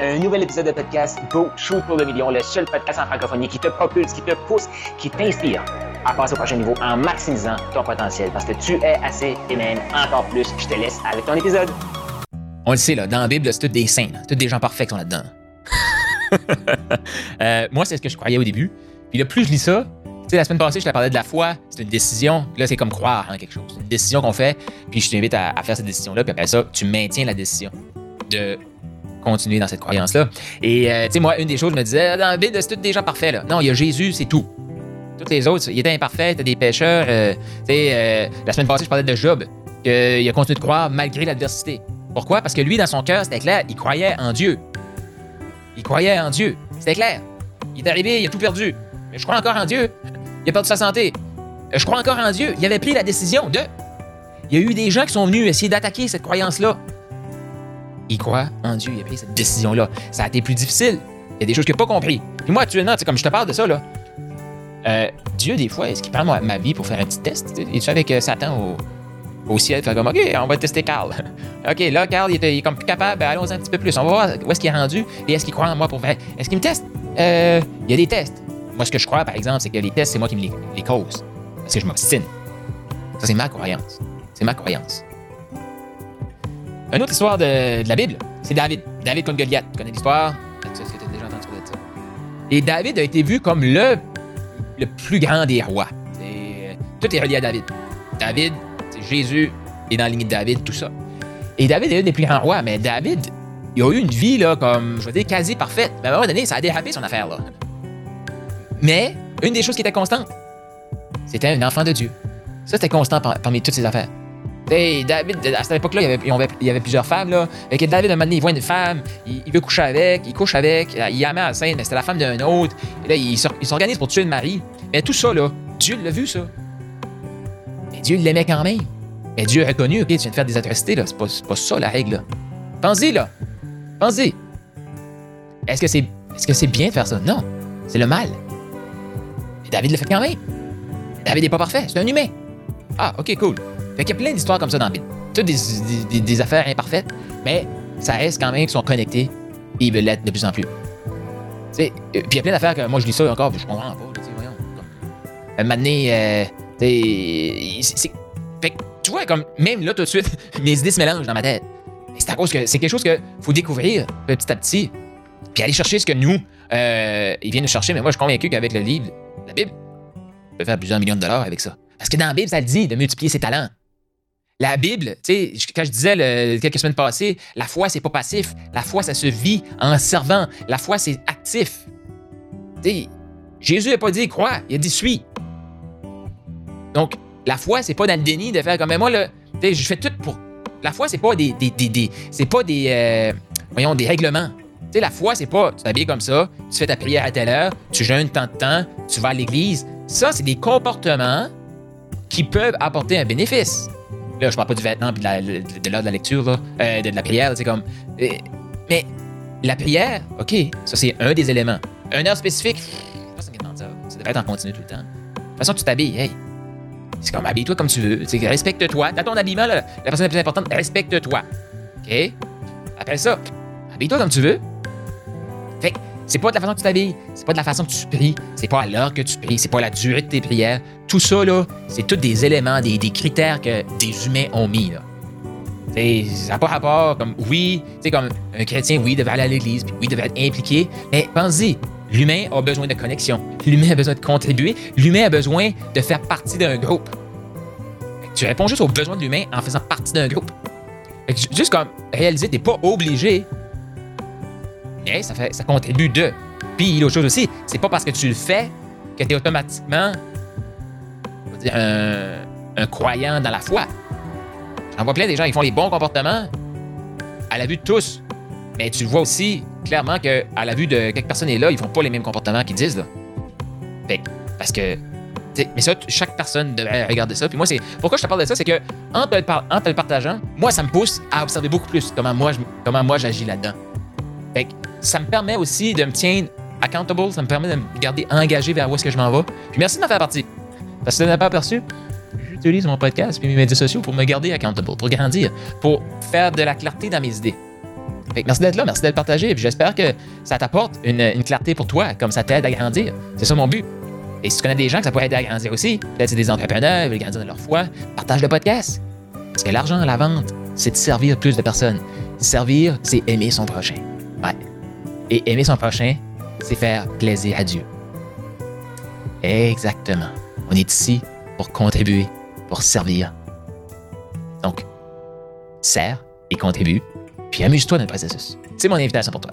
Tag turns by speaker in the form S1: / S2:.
S1: Un nouvel épisode de podcast Go Shoot pour le million, le seul podcast en francophonie qui te propulse, qui te pousse, qui t'inspire à passer au prochain niveau en maximisant ton potentiel parce que tu es assez et même encore plus. Je te laisse avec ton épisode.
S2: On le sait, là, dans la Bible, c'est tous des saints, tous des gens parfaits qui sont là-dedans. Euh, moi, c'est ce que je croyais au début. Puis là, plus je lis ça, tu sais, la semaine passée, je te parlais de la foi, c'est une décision. Là, c'est comme croire en quelque chose. C'est une décision qu'on fait, puis je t'invite à, à faire cette décision-là, puis après ça, tu maintiens la décision de continuer dans cette croyance-là. Et, euh, tu sais, moi, une des choses, je me disais, dans la Bible, c'est tous des gens parfaits, là. Non, il y a Jésus, c'est tout. Toutes les autres, il était imparfait, t'as des pécheurs. euh, tu sais, euh, la semaine passée, je parlais de Job, qu'il a continué de croire malgré l'adversité. Pourquoi? Parce que lui, dans son cœur, c'était clair, il croyait en Dieu. Il croyait en Dieu. C'était clair. Il est arrivé, il a tout perdu. Mais je crois encore en Dieu. Il a perdu sa santé. Je crois encore en Dieu. Il avait pris la décision de. Il y a eu des gens qui sont venus essayer d'attaquer cette croyance-là. Il croit en Dieu. Il a pris cette décision-là. Ça a été plus difficile. Il y a des choses qu'il n'a pas compris. Puis moi, actuellement, comme je te parle de ça, là, euh, Dieu, des fois, est-ce qu'il prend ma, vie pour faire un petit test? sais? Es-tu avec Satan au, au ciel? Fait comme, OK, on va tester Carl. OK, là, Carl, il est, il est comme plus capable. Ben, allons un petit peu plus. On va voir où est-ce qu'il est rendu et est-ce qu'il croit en moi pour faire. Est-ce qu'il me teste? Euh, il y a des tests. Moi, ce que je crois, par exemple, c'est que les tests, c'est moi qui me les, les cause. Parce que je m'obstine. Ça, c'est ma croyance. C'est ma croyance. Une autre histoire de, de la Bible, c'est David. David contre Goliath. Tu connais l'histoire? Tu as déjà entendu parler de ça. Et David a été vu comme le, le plus grand des rois. C'est- tout est relié à David. David, c'est Jésus, est dans la lignée de David, tout ça. Et David est un des plus grands rois, mais David, il a eu une vie, là, comme, je veux dire, quasi parfaite. Mais à un moment donné, ça a dérapé son affaire, là. Mais, une des choses qui était constante, c'était un enfant de Dieu. Ça, c'était constant par- parmi toutes ses affaires. Hey, David, à cette époque-là, il y avait, plusieurs femmes. Là. Et que David, un moment il voit une femme, il, veut coucher avec, il couche avec, il la met à la scène, mais c'était la femme d'un autre. Là, il s'or- il s'organise pour tuer une mari. Mais tout ça, là, Dieu l'a vu, ça. Mais Dieu l'aimait quand même. Mais Dieu a reconnu, OK, tu viens de faire des atrocités, là. C'est pas, ça, la règle, là. Pense-y, là. Pense-y. Est-ce que c'est est-ce que c'est bien de faire ça? Non. C'est le mal. David l'a fait quand même. David n'est pas parfait, c'est un humain. Ah, ok, cool. Fait qu'il y a plein d'histoires comme ça dans la Bible. Toutes des, des- affaires imparfaites, mais ça reste quand même qu'ils sont connectés et ils veulent l'être de plus en plus. Euh, puis il y a plein d'affaires que moi je lis ça encore, je comprends pas. voyons. Un moment donné, euh, c'est- Fait que, tu vois, comme, même là, tout de suite, mes idées se mélangent dans ma tête. C'est à cause que c'est quelque chose qu'il faut découvrir petit à petit, puis aller chercher ce que nous, euh, ils viennent nous chercher. Mais moi, je suis convaincu qu'avec le livre, la Bible, on peut faire plusieurs millions de dollars avec ça. Parce que dans la Bible, ça le dit de multiplier ses talents. La Bible, tu sais, quand je disais quelques semaines passées, la foi, c'est pas passif. La foi, ça se vit en servant. La foi, c'est actif. Tu sais, Jésus n'a pas dit crois, il a dit suis. Donc, la foi, c'est pas dans le déni de faire comme mais moi, là, je fais tout pour. La foi, c'est pas des. des, des, des- c'est pas des. euh, voyons, des règlements. Tu sais, la foi, c'est pas tu t'habilles comme ça, tu fais ta prière à telle heure, tu jeûnes tant de temps, tu vas à l'église. Ça, c'est des comportements qui peuvent apporter un bénéfice. Là, je parle pas du vêtement puis de l'heure de la lecture, là, euh, de, la prière, c'est comme. euh, mais la prière, OK, ça c'est un des éléments. Un heure spécifique, je ça ça. Devrait être en continu tout le temps. De toute façon, tu t'habilles, hey. C'est comme habille-toi comme tu veux. Respecte-toi. Dans ton habillement, là, la personne la plus importante, respecte-toi. OK? Après ça, habille-toi comme tu veux. Fait c'est pas de la façon que tu t'habilles, c'est pas de la façon que tu pries, c'est pas à l'heure que tu pries, c'est pas la durée de tes prières. Tout ça, là, c'est tous des éléments, des, critères que des humains ont mis, là. Ça n'a pas rapport comme, oui, tu sais, comme un chrétien, oui, devait aller à l'église, puis oui, devait être impliqué, mais pense-y, l'humain a besoin de connexion, l'humain a besoin de contribuer, l'humain a besoin de faire partie d'un groupe. Tu réponds juste aux besoins de l'humain en faisant partie d'un groupe. Juste comme réaliser, t'es pas obligé, mais ça, fait, ça contribue de. Puis l'autre chose aussi, c'est pas parce que tu le fais que t'es automatiquement on va dire, un, croyant dans la foi. J'en vois plein des gens, ils font les bons comportements à la vue de tous. Mais tu vois aussi clairement que à la vue de quelques personnes est là, ils font pas les mêmes comportements qu'ils disent là. Parce que tu mais ça, chaque personne devrait regarder ça. Puis moi, pourquoi je te parle de ça, c'est que en te, le partageant, moi, ça me pousse à observer beaucoup plus comment moi, comment moi j'agis là-dedans. Fait que ça me permet aussi de me tenir accountable, ça me permet de me garder engagé vers où est-ce que je m'en vais. Puis merci de m'en faire partie. Parce que tu n'as pas aperçu, j'utilise mon podcast et mes médias sociaux pour me garder accountable, pour grandir, pour faire de la clarté dans mes idées. Fait que merci d'être là, merci d'être partagé. J'espère que ça t'apporte une, clarté pour toi, comme ça t'aide à grandir. C'est ça mon but. Et si tu connais des gens que ça pourrait aider à grandir aussi, peut-être c'est des entrepreneurs, ils veulent grandir dans leur foi, partage le podcast. Parce que l'argent la vente, c'est de servir plus de personnes. Servir, c'est aimer son prochain. Et aimer son prochain, c'est faire plaisir à Dieu. Exactement. On est ici pour contribuer, pour servir. Donc, sers et contribue, puis amuse-toi dans le processus. C'est mon invitation pour toi.